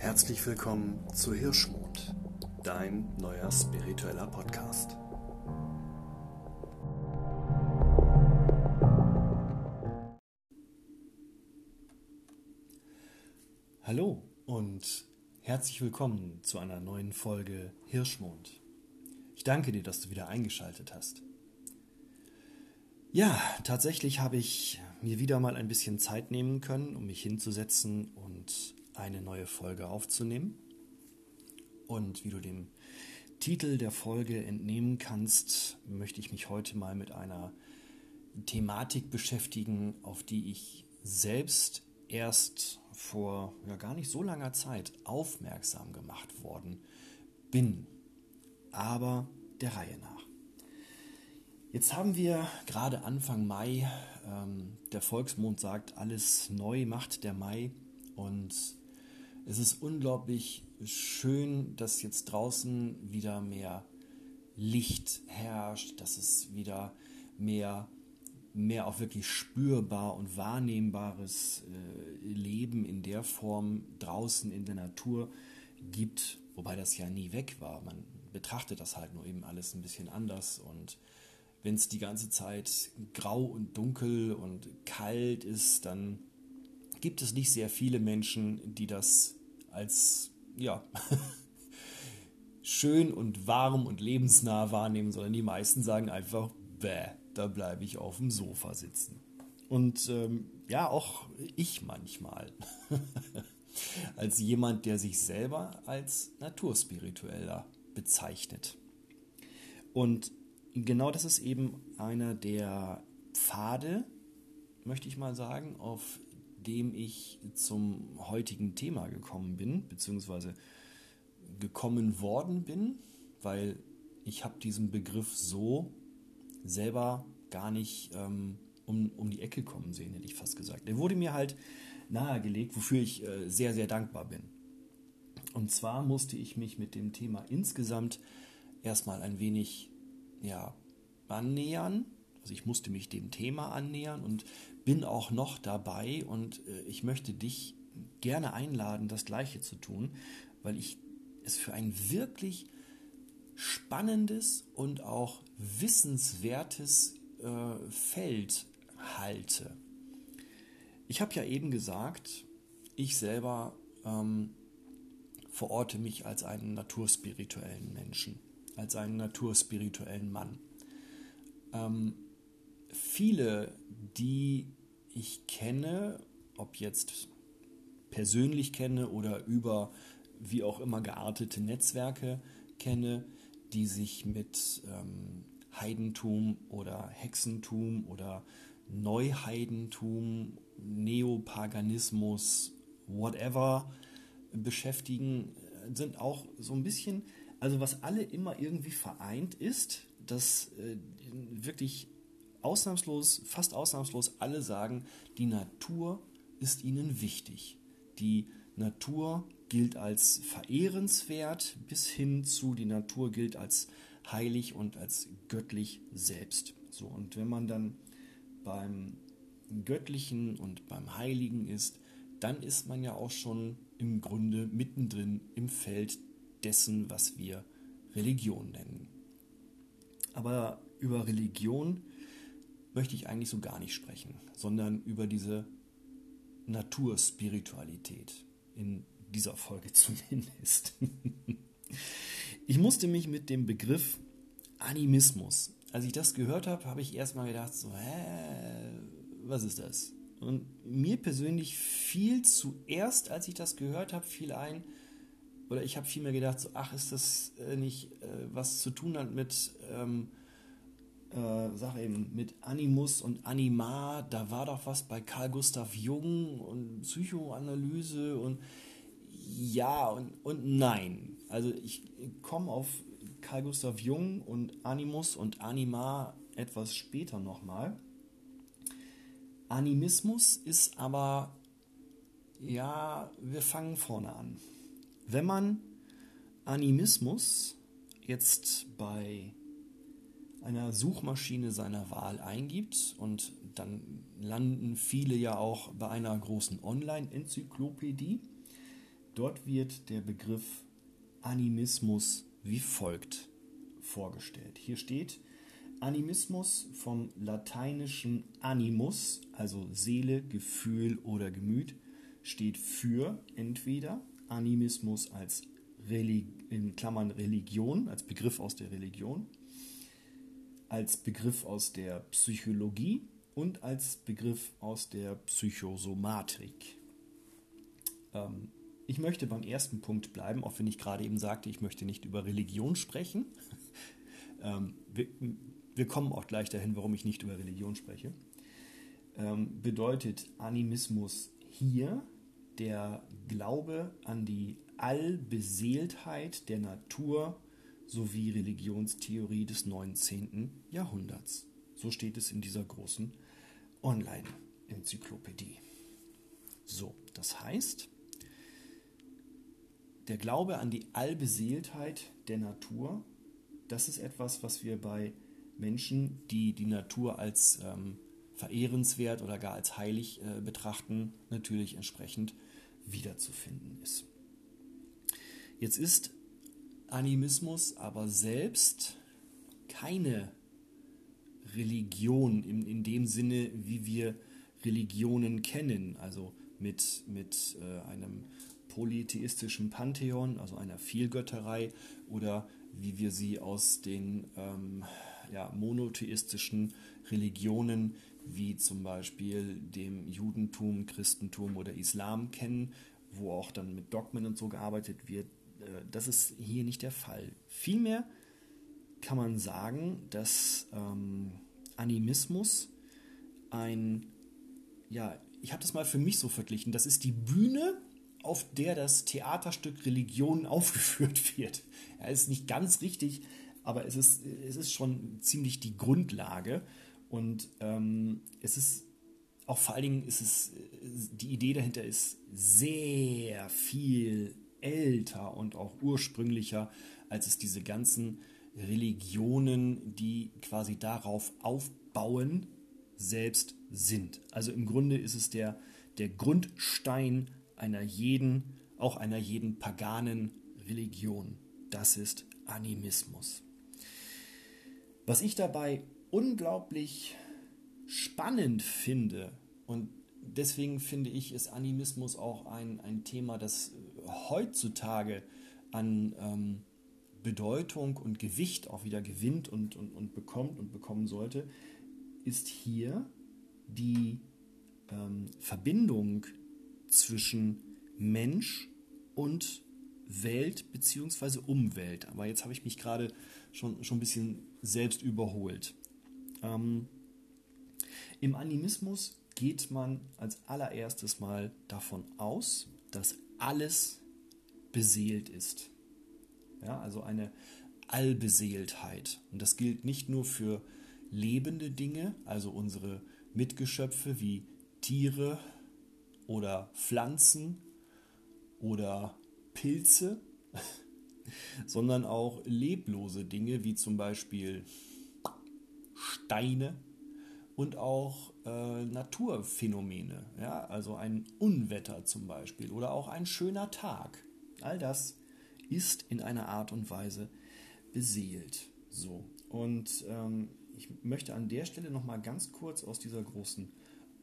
Herzlich willkommen zu Hirschmond, dein neuer spiritueller Podcast. Hallo und herzlich willkommen zu einer neuen Folge Hirschmond. Ich danke dir, dass du wieder eingeschaltet hast. Ja, tatsächlich habe ich mir wieder mal ein bisschen Zeit nehmen können, um mich hinzusetzen und eine neue Folge aufzunehmen. Und wie du dem Titel der Folge entnehmen kannst, möchte ich mich heute mal mit einer Thematik beschäftigen, auf die ich selbst erst vor ja, gar nicht so langer Zeit aufmerksam gemacht worden bin. Aber der Reihe nach. Jetzt haben wir gerade Anfang Mai, ähm, der Volksmond sagt, alles neu macht der Mai und es ist unglaublich schön, dass jetzt draußen wieder mehr Licht herrscht, dass es wieder mehr, mehr auch wirklich spürbar und wahrnehmbares äh, Leben in der Form draußen in der Natur gibt, wobei das ja nie weg war. Man betrachtet das halt nur eben alles ein bisschen anders und wenn es die ganze Zeit grau und dunkel und kalt ist, dann gibt es nicht sehr viele Menschen, die das als ja schön und warm und lebensnah wahrnehmen, sondern die meisten sagen einfach, bäh, da bleibe ich auf dem Sofa sitzen. Und ähm, ja, auch ich manchmal. als jemand, der sich selber als naturspiritueller bezeichnet. Und genau das ist eben einer der Pfade, möchte ich mal sagen, auf dem ich zum heutigen Thema gekommen bin, beziehungsweise gekommen worden bin, weil ich habe diesen Begriff so selber gar nicht ähm, um, um die Ecke kommen sehen, hätte ich fast gesagt. Der wurde mir halt nahegelegt, wofür ich äh, sehr, sehr dankbar bin. Und zwar musste ich mich mit dem Thema insgesamt erstmal ein wenig ja, annähern. Also ich musste mich dem Thema annähern und bin auch noch dabei und äh, ich möchte dich gerne einladen, das gleiche zu tun, weil ich es für ein wirklich spannendes und auch wissenswertes äh, Feld halte. Ich habe ja eben gesagt, ich selber ähm, verorte mich als einen naturspirituellen Menschen, als einen naturspirituellen Mann. Ähm, viele, die ich kenne, ob jetzt persönlich kenne oder über wie auch immer geartete Netzwerke kenne, die sich mit ähm, Heidentum oder Hexentum oder Neuheidentum, Neopaganismus, whatever beschäftigen, sind auch so ein bisschen, also was alle immer irgendwie vereint ist, dass äh, wirklich ausnahmslos, fast ausnahmslos alle sagen, die Natur ist ihnen wichtig. Die Natur gilt als verehrenswert bis hin zu die Natur gilt als heilig und als göttlich selbst. So und wenn man dann beim göttlichen und beim heiligen ist, dann ist man ja auch schon im Grunde mittendrin im Feld dessen, was wir Religion nennen. Aber über Religion möchte ich eigentlich so gar nicht sprechen, sondern über diese Naturspiritualität. In dieser Folge zumindest. ich musste mich mit dem Begriff Animismus, als ich das gehört habe, habe ich erstmal gedacht, so, hä, was ist das? Und mir persönlich fiel zuerst, als ich das gehört habe, fiel ein, oder ich habe vielmehr gedacht, so, ach, ist das äh, nicht äh, was zu tun hat mit ähm, äh, sag eben, mit Animus und Anima, da war doch was bei Carl Gustav Jung und Psychoanalyse und ja und, und nein. Also ich komme auf Carl Gustav Jung und Animus und Anima etwas später nochmal. Animismus ist aber, ja, wir fangen vorne an. Wenn man Animismus jetzt bei einer Suchmaschine seiner Wahl eingibt und dann landen viele ja auch bei einer großen Online-Enzyklopädie. Dort wird der Begriff Animismus wie folgt vorgestellt. Hier steht Animismus vom lateinischen animus, also Seele, Gefühl oder Gemüt, steht für entweder Animismus als Reli in Klammern Religion, als Begriff aus der Religion, als Begriff aus der Psychologie und als Begriff aus der Psychosomatik. Ähm, ich möchte beim ersten Punkt bleiben, auch wenn ich gerade eben sagte, ich möchte nicht über Religion sprechen. ähm, wir, wir, kommen auch gleich dahin, warum ich nicht über Religion spreche. Ähm, bedeutet Animismus hier der Glaube an die Allbeseeltheit der Natur sowie Religionstheorie des 19. Jahrhunderts. So steht es in dieser großen Online-Enzyklopädie. So, das heißt, der Glaube an die Allbeseeltheit der Natur, das ist etwas, was wir bei Menschen, die die Natur als ähm, verehrenswert oder gar als heilig äh, betrachten, natürlich entsprechend wiederzufinden ist. Jetzt ist Animismus aber selbst keine Religion in, in dem Sinne, wie wir Religionen kennen, also mit, mit äh, einem polytheistischen Pantheon, also einer Vielgötterei, oder wie wir sie aus den ähm, ja, monotheistischen Religionen wie zum Beispiel dem Judentum, Christentum oder Islam kennen, wo auch dann mit Dogmen und so gearbeitet wird. Äh, das ist hier nicht der Fall. Vielmehr kann man sagen, dass ähm, Animismus ein, ja, ich habe das mal für mich so verglichen, das ist die Bühne, auf der das Theaterstück Religion aufgeführt wird. Ja, ist nicht ganz richtig, aber es ist, es ist schon ziemlich die Grundlage. Und ähm, es ist auch vor allen Dingen ist es, die Idee dahinter ist sehr viel älter und auch ursprünglicher, als es diese ganzen Religionen, die quasi darauf aufbauen, selbst sind. Also im Grunde ist es der, der Grundstein einer jeden, auch einer jeden paganen Religion. Das ist Animismus. Was ich dabei unglaublich spannend finde und deswegen finde ich, ist Animismus auch ein, ein Thema, das heutzutage an ähm, Bedeutung und Gewicht auch wieder gewinnt und, und, und bekommt und bekommen sollte, ist hier die ähm, Verbindung zwischen Mensch und Welt bzw. Umwelt. Aber jetzt habe ich mich gerade schon, schon ein bisschen selbst überholt. Ähm, Im Animismus geht man als allererstes mal davon aus, dass alles beseelt ist. Ja, also eine Allbeseeltheit. Und das gilt nicht nur für lebende Dinge, also unsere Mitgeschöpfe wie Tiere oder Pflanzen oder Pilze, sondern auch leblose Dinge wie zum Beispiel Steine und auch äh, Naturphänomene, ja, also ein Unwetter zum Beispiel oder auch ein schöner Tag. All das ist in einer Art und Weise beseelt. So und ähm, ich möchte an der Stelle noch mal ganz kurz aus dieser großen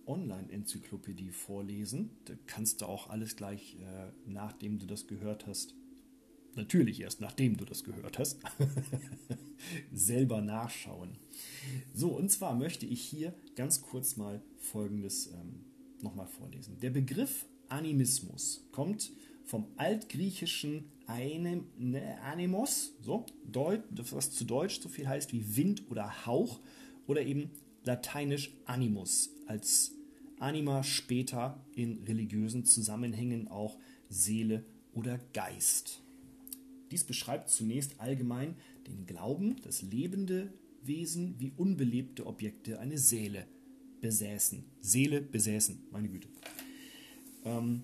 Online-Enzyklopädie vorlesen. Da kannst du auch alles gleich, äh, nachdem du das gehört hast, natürlich erst nachdem du das gehört hast, selber nachschauen. So, und zwar möchte ich hier ganz kurz mal Folgendes ähm, nochmal vorlesen. Der Begriff Animismus kommt vom altgriechischen Anim, ne, Animos, so, Deut, was zu Deutsch so viel heißt wie Wind oder Hauch, oder eben lateinisch Animus, als Anima später in religiösen Zusammenhängen auch Seele oder Geist. Dies beschreibt zunächst allgemein den Glauben, dass lebende Wesen wie unbelebte Objekte eine Seele besäßen. Seele besäßen, meine Güte. Ähm,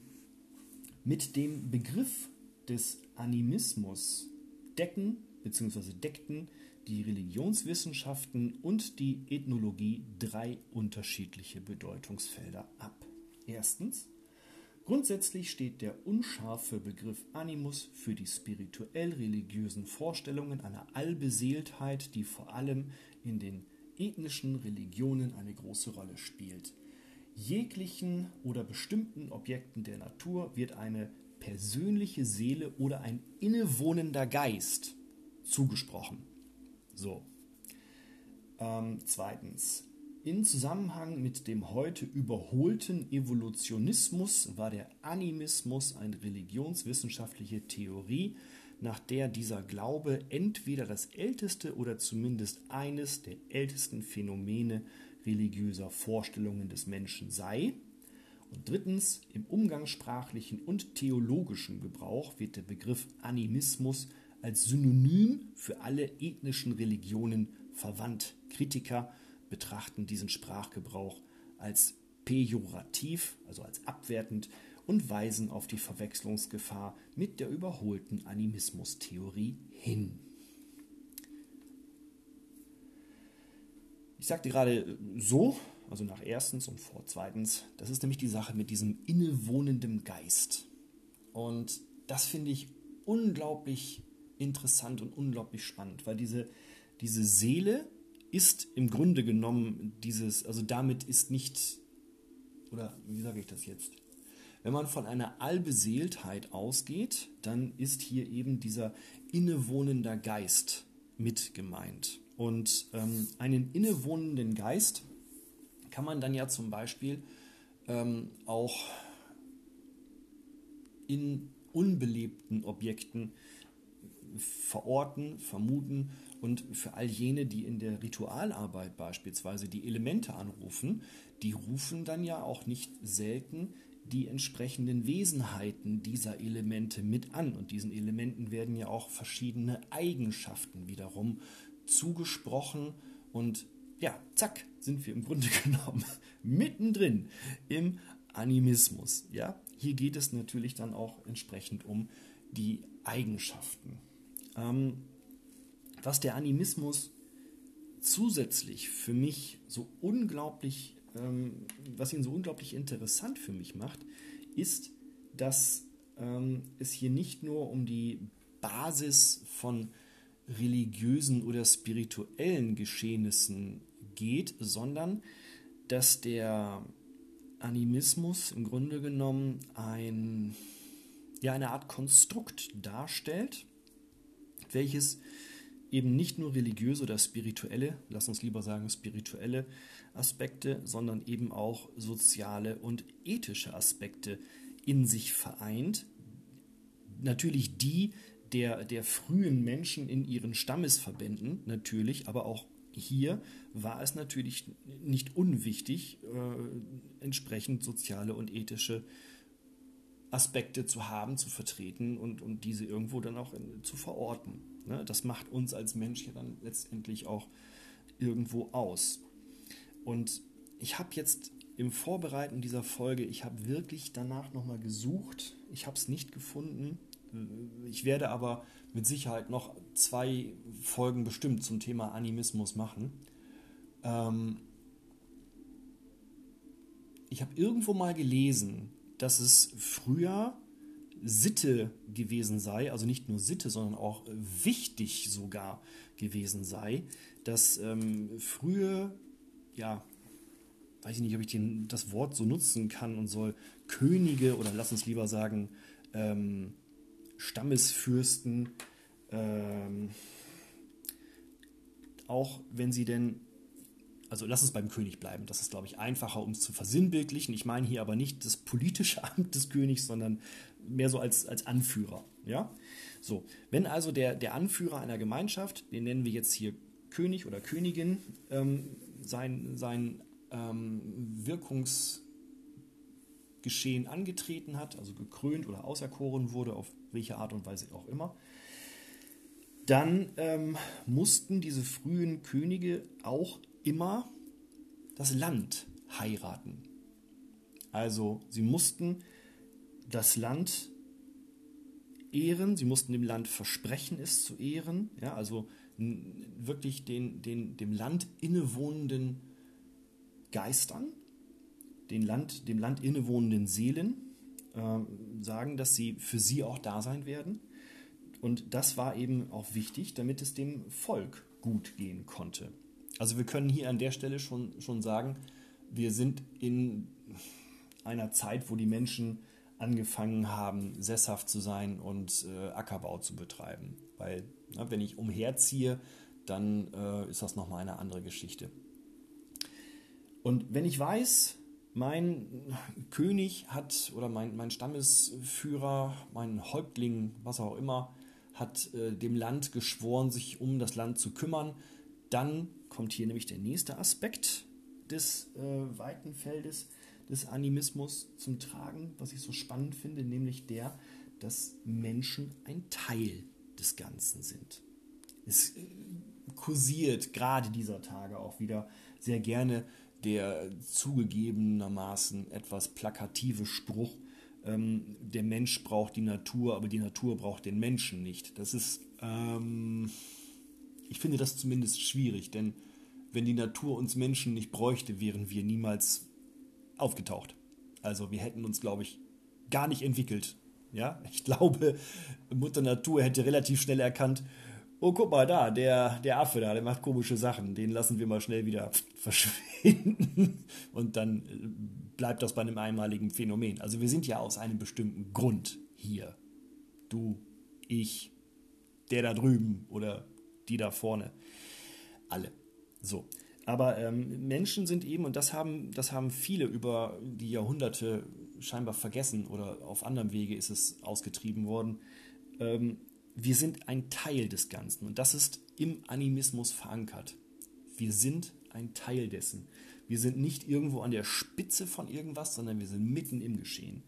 mit dem Begriff des Animismus decken bzw. deckten die Religionswissenschaften und die Ethnologie drei unterschiedliche Bedeutungsfelder ab. Erstens Grundsätzlich steht der unscharfe Begriff Animus für die spirituell-religiösen Vorstellungen einer Allbeseeltheit, die vor allem in den ethnischen Religionen eine große Rolle spielt. Jeglichen oder bestimmten Objekten der Natur wird eine persönliche Seele oder ein innewohnender Geist zugesprochen. So. Ähm, zweitens. In Zusammenhang mit dem heute überholten Evolutionismus war der Animismus eine religionswissenschaftliche Theorie, nach der dieser Glaube entweder das älteste oder zumindest eines der ältesten Phänomene religiöser Vorstellungen des Menschen sei. Und drittens, im umgangssprachlichen und theologischen Gebrauch wird der Begriff Animismus als Synonym für alle ethnischen Religionen verwandt. Kritiker betrachten diesen Sprachgebrauch als pejorativ, also als abwertend und weisen auf die Verwechslungsgefahr mit der überholten Animismustheorie hin. Ich sagte gerade so, also nach erstens und vor zweitens, das ist nämlich die Sache mit diesem innewohnenden Geist. Und das finde ich unglaublich interessant und unglaublich spannend, weil diese, diese Seele ist im Grunde genommen dieses, also damit ist nicht, oder wie sage ich das jetzt? Wenn man von einer Allbeseeltheit ausgeht, dann ist hier eben dieser innewohnender Geist mit gemeint. Und ähm, einen innewohnenden Geist kann man dann ja zum Beispiel ähm, auch in unbelebten Objekten verorten, vermuten und für all jene, die in der Ritualarbeit beispielsweise die Elemente anrufen, die rufen dann ja auch nicht selten die entsprechenden Wesenheiten dieser Elemente mit an. Und diesen Elementen werden ja auch verschiedene Eigenschaften wiederum zugesprochen. Und ja, zack, sind wir im Grunde genommen mittendrin im Animismus. Ja, hier geht es natürlich dann auch entsprechend um die Eigenschaften. Ähm, was der Animismus zusätzlich für mich so unglaublich, ähm, was ihn so unglaublich interessant für mich macht, ist, dass ähm, es hier nicht nur um die Basis von religiösen oder spirituellen Geschehnissen geht, sondern dass der Animismus im Grunde genommen ein, ja, eine Art Konstrukt darstellt, welches eben nicht nur religiöse oder spirituelle, lass uns lieber sagen spirituelle Aspekte, sondern eben auch soziale und ethische Aspekte in sich vereint. Natürlich die der, der frühen Menschen in ihren Stammesverbänden, natürlich, aber auch hier war es natürlich nicht unwichtig, äh, entsprechend soziale und ethische Aspekte zu haben, zu vertreten und, und diese irgendwo dann auch in, zu verorten. Ne? Das macht uns als Mensch ja dann letztendlich auch irgendwo aus. Und ich habe jetzt im Vorbereiten dieser Folge, ich habe wirklich danach nochmal gesucht. Ich habe es nicht gefunden. Ich werde aber mit Sicherheit noch zwei Folgen bestimmt zum Thema Animismus machen. Ähm ich habe irgendwo mal gelesen, dass es früher Sitte gewesen sei, also nicht nur Sitte, sondern auch wichtig sogar gewesen sei, dass ähm, frühe, ja, weiß ich nicht, ob ich den, das Wort so nutzen kann und soll, Könige oder lass uns lieber sagen, ähm, Stammesfürsten, ähm, auch wenn sie denn also lass uns beim König bleiben. Das ist, glaube ich, einfacher, um es zu versinnbildlichen. Ich meine hier aber nicht das politische Amt des Königs, sondern mehr so als, als Anführer. Ja? So, wenn also der, der Anführer einer Gemeinschaft, den nennen wir jetzt hier König oder Königin, ähm, sein, sein ähm, Wirkungsgeschehen angetreten hat, also gekrönt oder auserkoren wurde, auf welche Art und Weise auch immer, dann ähm, mussten diese frühen Könige auch immer das Land heiraten. Also sie mussten das Land ehren, sie mussten dem Land versprechen, es zu ehren, ja, also wirklich den, den, dem Land innewohnenden Geistern, den Land, dem Land innewohnenden Seelen äh, sagen, dass sie für sie auch da sein werden. Und das war eben auch wichtig, damit es dem Volk gut gehen konnte. Also wir können hier an der Stelle schon, schon sagen, wir sind in einer Zeit, wo die Menschen angefangen haben, sesshaft zu sein und äh, Ackerbau zu betreiben. Weil, na, wenn ich umherziehe, dann äh, ist das nochmal eine andere Geschichte. Und wenn ich weiß, mein König hat oder mein, mein Stammesführer, mein Häuptling, was auch immer, hat äh, dem Land geschworen, sich um das Land zu kümmern, dann kommt hier nämlich der nächste Aspekt des äh, weiten Feldes des Animismus zum Tragen, was ich so spannend finde, nämlich der, dass Menschen ein Teil des Ganzen sind. Es äh, kursiert gerade dieser Tage auch wieder sehr gerne der zugegebenermaßen etwas plakative Spruch, ähm, der Mensch braucht die Natur, aber die Natur braucht den Menschen nicht. Das ist, ähm, ich finde das zumindest schwierig, denn wenn die Natur uns Menschen nicht bräuchte, wären wir niemals aufgetaucht. Also wir hätten uns, glaube ich, gar nicht entwickelt. Ja, ich glaube, Mutter Natur hätte relativ schnell erkannt, oh, guck mal da, der, der Affe da, der macht komische Sachen, den lassen wir mal schnell wieder verschwinden. Und dann äh, bleibt das bei einem einmaligen Phänomen. Also wir sind ja aus einem bestimmten Grund hier. Du, ich, der da drüben oder die da vorne. Alle. So. Aber ähm, Menschen sind eben, und das haben, das haben viele über die Jahrhunderte scheinbar vergessen oder auf anderem Wege ist es ausgetrieben worden, ähm, wir sind ein Teil des Ganzen und das ist im Animismus verankert. Wir sind ein Teil dessen. Wir sind nicht irgendwo an der Spitze von irgendwas, sondern wir sind mitten im Geschehen.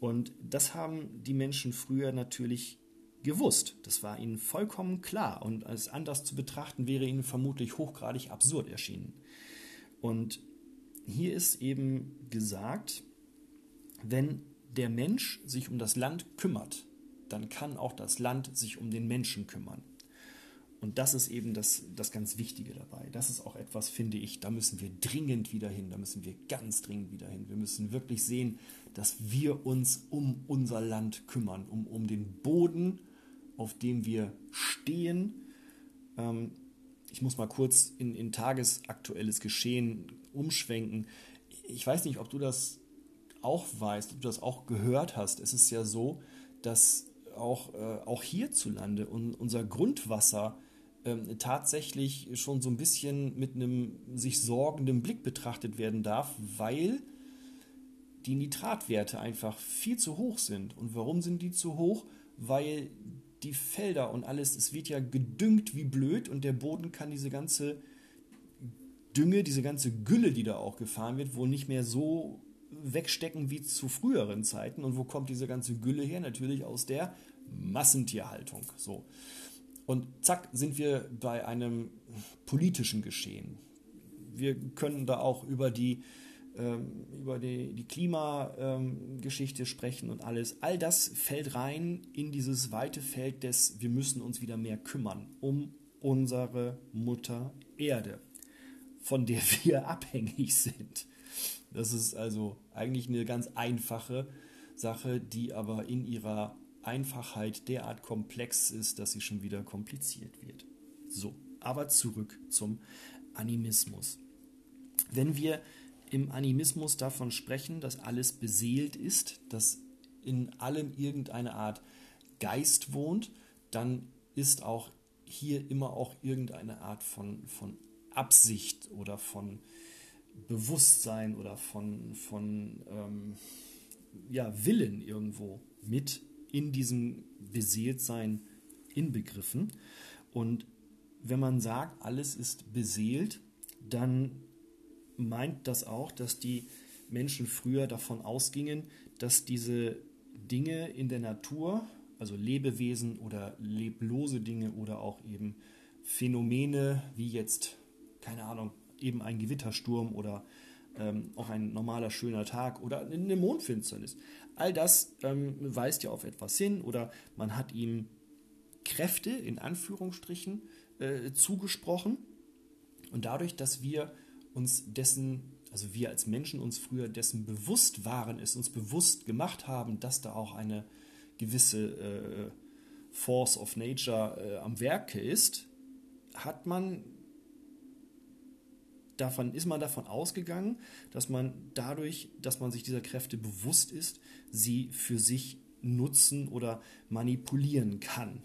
Und das haben die Menschen früher natürlich gewusst. Das war ihnen vollkommen klar und als anders zu betrachten wäre ihnen vermutlich hochgradig absurd erschienen. Und hier ist eben gesagt, wenn der Mensch sich um das Land kümmert, dann kann auch das Land sich um den Menschen kümmern. Und das ist eben das, das ganz Wichtige dabei. Das ist auch etwas, finde ich, da müssen wir dringend wieder hin, da müssen wir ganz dringend wieder hin. Wir müssen wirklich sehen, dass wir uns um unser Land kümmern, um, um den Boden, auf dem wir stehen. Ähm, ich muss mal kurz in, in tagesaktuelles Geschehen umschwenken. Ich weiß nicht, ob du das auch weißt, ob du das auch gehört hast. Es ist ja so, dass auch, äh, auch hierzulande und unser Grundwasser ähm, tatsächlich schon so ein bisschen mit einem sich sorgenden Blick betrachtet werden darf, weil die Nitratwerte einfach viel zu hoch sind. Und warum sind die zu hoch? Weil die Felder und alles, es wird ja gedüngt wie blöd und der Boden kann diese ganze Dünge, diese ganze Gülle, die da auch gefahren wird, wohl nicht mehr so wegstecken wie zu früheren Zeiten. Und wo kommt diese ganze Gülle her? Natürlich aus der Massentierhaltung. So. Und zack, sind wir bei einem politischen Geschehen. Wir können da auch über die, ähm, über die, die Klimageschichte sprechen und alles. All das fällt rein in dieses weite Feld des, wir müssen uns wieder mehr kümmern um unsere Mutter Erde, von der wir abhängig sind. Das ist also eigentlich eine ganz einfache Sache, die aber in ihrer Einfachheit derart komplex ist, dass sie schon wieder kompliziert wird. So, aber zurück zum Animismus. Wenn wir im Animismus davon sprechen, dass alles beseelt ist, dass in allem irgendeine Art Geist wohnt, dann ist auch hier immer auch irgendeine Art von, von Absicht oder von Bewusstsein oder von, von ähm, ja, Willen irgendwo mit in diesem Beseeltsein inbegriffen. Und wenn man sagt, alles ist beseelt, dann meint das auch, dass die Menschen früher davon ausgingen, dass diese Dinge in der Natur, also Lebewesen oder leblose Dinge oder auch eben Phänomene wie jetzt, keine Ahnung, eben ein Gewittersturm oder ähm, auch ein normaler schöner Tag oder eine Mondfinsternis. All das ähm, weist ja auf etwas hin oder man hat ihm Kräfte in Anführungsstrichen äh, zugesprochen und dadurch, dass wir uns dessen also wir als Menschen uns früher dessen bewusst waren, es uns bewusst gemacht haben, dass da auch eine gewisse äh, Force of Nature äh, am Werke ist, hat man davon ist man davon ausgegangen, dass man dadurch, dass man sich dieser Kräfte bewusst ist, sie für sich nutzen oder manipulieren kann.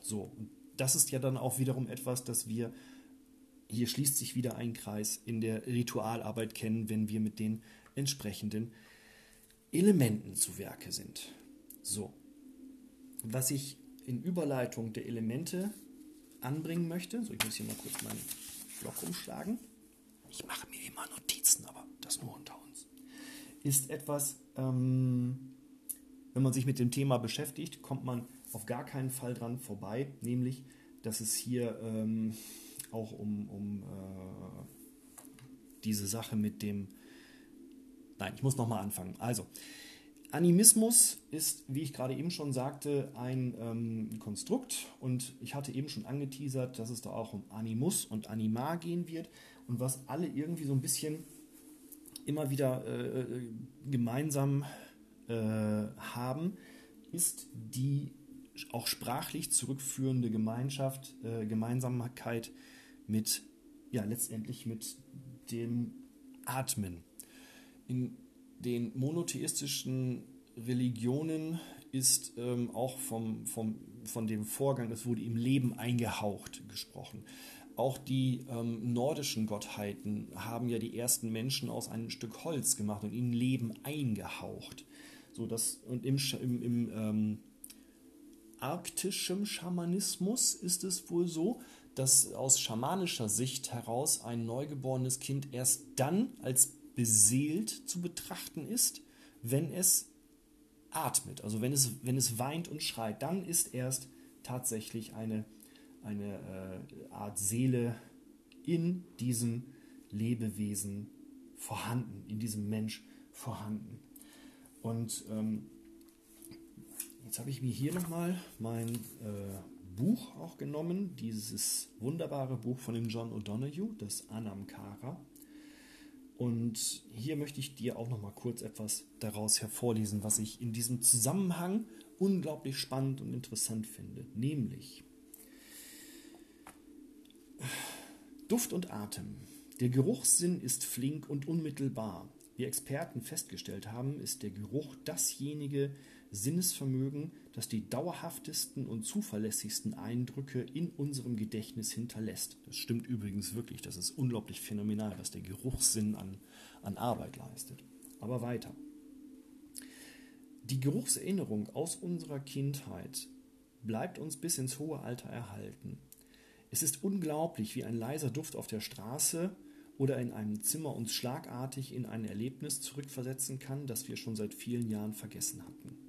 So, das ist ja dann auch wiederum etwas, das wir hier schließt sich wieder ein Kreis in der Ritualarbeit kennen, wenn wir mit den entsprechenden Elementen zu Werke sind. So, was ich in Überleitung der Elemente anbringen möchte, so ich muss hier mal kurz meinen Block umschlagen. Ich mache mir immer Notizen, aber das nur unter uns. Ist etwas, ähm, wenn man sich mit dem Thema beschäftigt, kommt man auf gar keinen Fall dran vorbei, nämlich, dass es hier ähm, auch um, um äh, diese Sache mit dem. Nein, ich muss nochmal anfangen. Also, Animismus ist, wie ich gerade eben schon sagte, ein ähm, Konstrukt und ich hatte eben schon angeteasert, dass es da auch um Animus und Anima gehen wird und was alle irgendwie so ein bisschen immer wieder äh, gemeinsam äh, haben, ist die auch sprachlich zurückführende Gemeinschaft, äh, Gemeinsamkeit mit, ja, letztendlich mit dem Atmen. In den monotheistischen Religionen ist ähm, auch vom, vom, von dem Vorgang, es wurde im Leben eingehaucht, gesprochen. Auch die ähm, nordischen Gottheiten haben ja die ersten Menschen aus einem Stück Holz gemacht und ihnen Leben eingehaucht. So, das, und im, im, im ähm, arktischem Schamanismus ist es wohl so, dass aus schamanischer Sicht heraus ein neugeborenes Kind erst dann als beseelt zu betrachten ist, wenn es atmet, also wenn es, wenn es weint und schreit, dann ist erst tatsächlich eine, eine äh, Art Seele in diesem Lebewesen vorhanden, in diesem Mensch vorhanden. Und ähm, jetzt habe ich mir hier nochmal mein äh, Buch auch genommen, dieses wunderbare Buch von dem John O'Donoghue, das Anamkara. Und hier möchte ich dir auch noch mal kurz etwas daraus hervorlesen, was ich in diesem Zusammenhang unglaublich spannend und interessant finde. Nämlich Duft und Atem. Der Geruchssinn ist flink und unmittelbar. Wie Experten festgestellt haben, ist der Geruch dasjenige Sinnesvermögen, das die dauerhaftesten und zuverlässigsten Eindrücke in unserem Gedächtnis hinterlässt. Das stimmt übrigens wirklich. Das ist unglaublich phänomenal, was der Geruchssinn an, an Arbeit leistet. Aber weiter. Die Geruchserinnerung aus unserer Kindheit bleibt uns bis ins hohe Alter erhalten. Es ist unglaublich, wie ein leiser Duft auf der Straße oder in einem Zimmer uns schlagartig in ein Erlebnis zurückversetzen kann, das wir schon seit vielen Jahren vergessen hatten.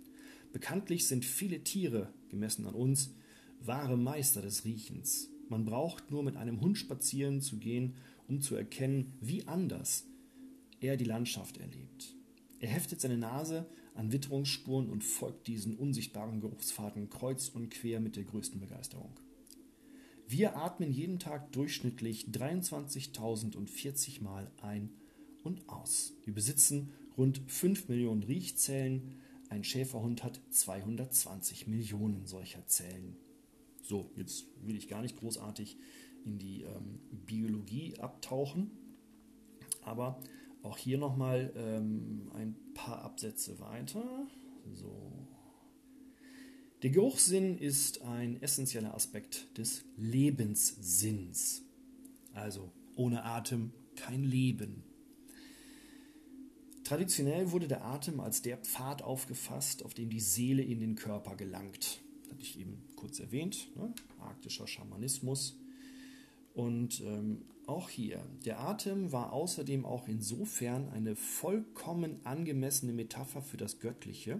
Bekanntlich sind viele Tiere, gemessen an uns, wahre Meister des Riechens. Man braucht nur mit einem Hund spazieren zu gehen, um zu erkennen, wie anders er die Landschaft erlebt. Er heftet seine Nase an Witterungsspuren und folgt diesen unsichtbaren Geruchsfaden kreuz und quer mit der größten Begeisterung. Wir atmen jeden Tag durchschnittlich 23.040 Mal ein und aus. Wir besitzen rund 5 Millionen Riechzellen, ein Schäferhund hat 220 Millionen solcher Zellen. So, jetzt will ich gar nicht großartig in die ähm, Biologie abtauchen, aber auch hier nochmal ähm, ein paar Absätze weiter. So. Der Geruchssinn ist ein essentieller Aspekt des Lebenssinns. Also ohne Atem kein Leben. Traditionell wurde der Atem als der Pfad aufgefasst, auf dem die Seele in den Körper gelangt. Das hatte ich eben kurz erwähnt, ne? arktischer Schamanismus. Und ähm, auch hier, der Atem war außerdem auch insofern eine vollkommen angemessene Metapher für das Göttliche,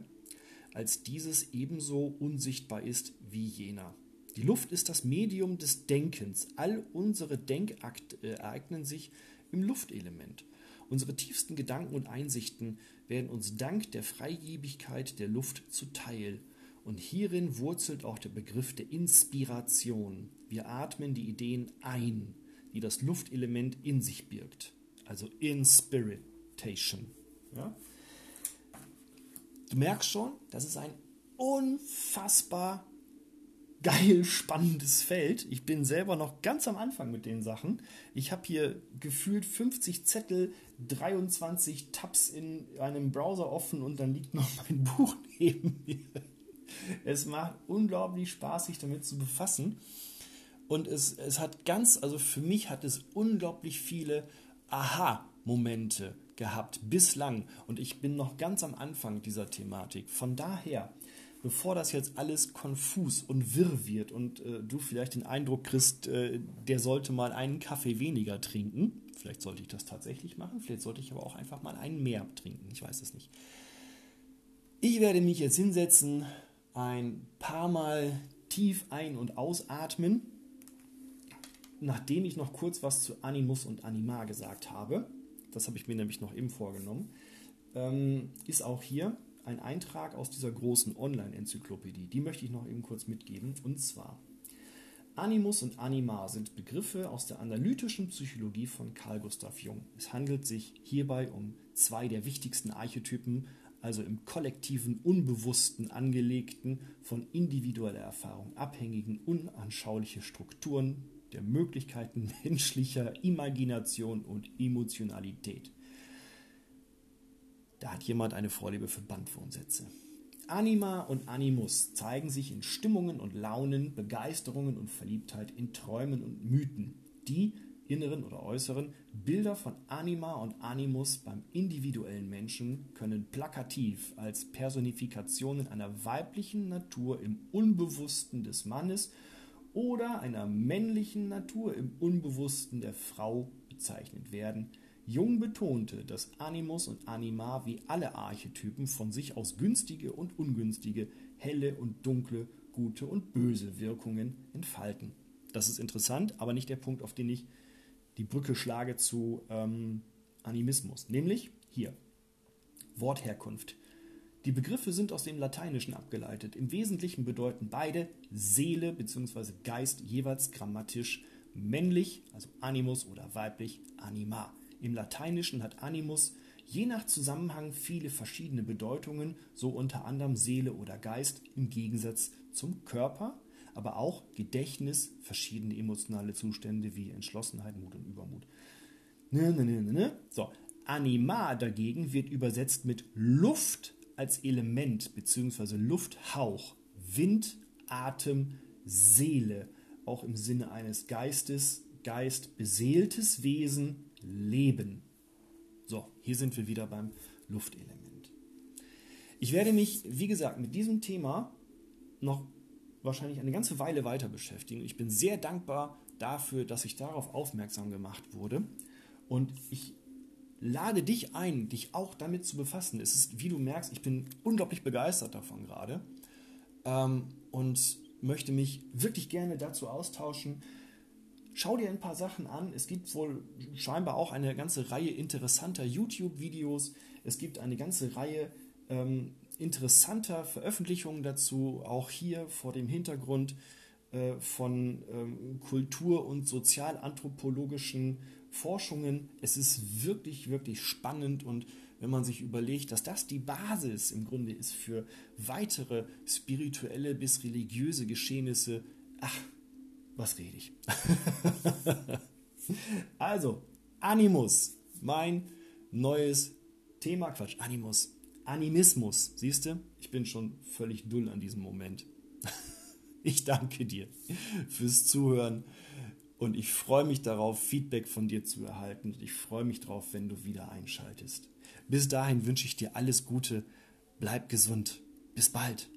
als dieses ebenso unsichtbar ist wie jener. Die Luft ist das Medium des Denkens. All unsere Denkakte äh, ereignen sich im Luftelement. Unsere tiefsten Gedanken und Einsichten werden uns dank der Freigebigkeit der Luft zuteil. Und hierin wurzelt auch der Begriff der Inspiration. Wir atmen die Ideen ein, die das Luftelement in sich birgt. also Inspiritation. Ja? Du merkst schon, das ist ein unfassbar geil spannendes Feld. Ich bin selber noch ganz am Anfang mit den Sachen. Ich habe hier gefühlt 50 Zettel, 23 Tabs in einem Browser offen und dann liegt noch mein Buch neben mir. Es macht unglaublich Spaß, sich damit zu befassen. Und es, es hat ganz, also für mich hat es unglaublich viele Aha-Momente gehabt bislang. Und ich bin noch ganz am Anfang dieser Thematik. Von daher bevor das jetzt alles konfus und wirr wird und äh, du vielleicht den Eindruck kriegst, äh, der sollte mal einen Kaffee weniger trinken, vielleicht sollte ich das tatsächlich machen, vielleicht sollte ich aber auch einfach mal einen mehr trinken, ich weiß es nicht. Ich werde mich jetzt hinsetzen, ein paar Mal tief ein- und ausatmen, nachdem ich noch kurz was zu Animus und Anima gesagt habe. Das habe ich mir nämlich noch eben vorgenommen. Ähm, ist auch hier ein Eintrag aus dieser großen Online-Enzyklopädie. Die möchte ich noch eben kurz mitgeben. Und zwar, Animus und Anima sind Begriffe aus der analytischen Psychologie von Carl Gustav Jung. Es handelt sich hierbei um zwei der wichtigsten Archetypen, also im kollektiven, unbewussten angelegten, von individueller Erfahrung abhängigen, unanschauliche Strukturen der Möglichkeiten menschlicher Imagination und Emotionalität. Da hat jemand eine Vorliebe für Bandwurmsätze. Anima und Animus zeigen sich in Stimmungen und Launen, Begeisterungen und Verliebtheit, in Träumen und Mythen. Die inneren oder äußeren Bilder von Anima und Animus beim individuellen Menschen können plakativ als Personifikationen einer weiblichen Natur im Unbewussten des Mannes oder einer männlichen Natur im Unbewussten der Frau bezeichnet werden – Jung betonte, dass Animus und Anima wie alle Archetypen von sich aus günstige und ungünstige, helle und dunkle, gute und böse Wirkungen entfalten. Das ist interessant, aber nicht der Punkt, auf den ich die Brücke schlage zu ähm, Animismus. Nämlich hier, Wortherkunft. Die Begriffe sind aus dem Lateinischen abgeleitet. Im Wesentlichen bedeuten beide Seele bzw. Geist jeweils grammatisch männlich, also Animus oder weiblich Anima. Im Lateinischen hat Animus je nach Zusammenhang viele verschiedene Bedeutungen, so unter anderem Seele oder Geist im Gegensatz zum Körper, aber auch Gedächtnis, verschiedene emotionale Zustände wie Entschlossenheit, Mut und Übermut. Ne, ne, ne, ne, ne. So, Anima dagegen wird übersetzt mit Luft als Element bzw. Lufthauch, Wind, Atem, Seele, auch im Sinne eines Geistes, Geist, beseeltes Wesen, Leben. So, hier sind wir wieder beim Luftelement. Ich werde mich, wie gesagt, mit diesem Thema noch wahrscheinlich eine ganze Weile weiter beschäftigen. Ich bin sehr dankbar dafür, dass ich darauf aufmerksam gemacht wurde. Und ich lade dich ein, dich auch damit zu befassen. Es ist, wie du merkst, ich bin unglaublich begeistert davon gerade ähm, und möchte mich wirklich gerne dazu austauschen. Schau dir ein paar Sachen an. Es gibt wohl scheinbar auch eine ganze Reihe interessanter YouTube-Videos. Es gibt eine ganze Reihe ähm, interessanter Veröffentlichungen dazu, auch hier vor dem Hintergrund äh, von ähm, kultur- und sozialanthropologischen Forschungen. Es ist wirklich, wirklich spannend und wenn man sich überlegt, dass das die Basis im Grunde ist für weitere spirituelle bis religiöse Geschehnisse, ach, was rede ich? also, Animus, mein neues Thema, Quatsch, Animus, Animismus, siehst du? Ich bin schon völlig dull an diesem Moment. Ich danke dir fürs Zuhören und ich freue mich darauf, Feedback von dir zu erhalten. Ich freue mich darauf, wenn du wieder einschaltest. Bis dahin wünsche ich dir alles Gute, bleib gesund. Bis bald.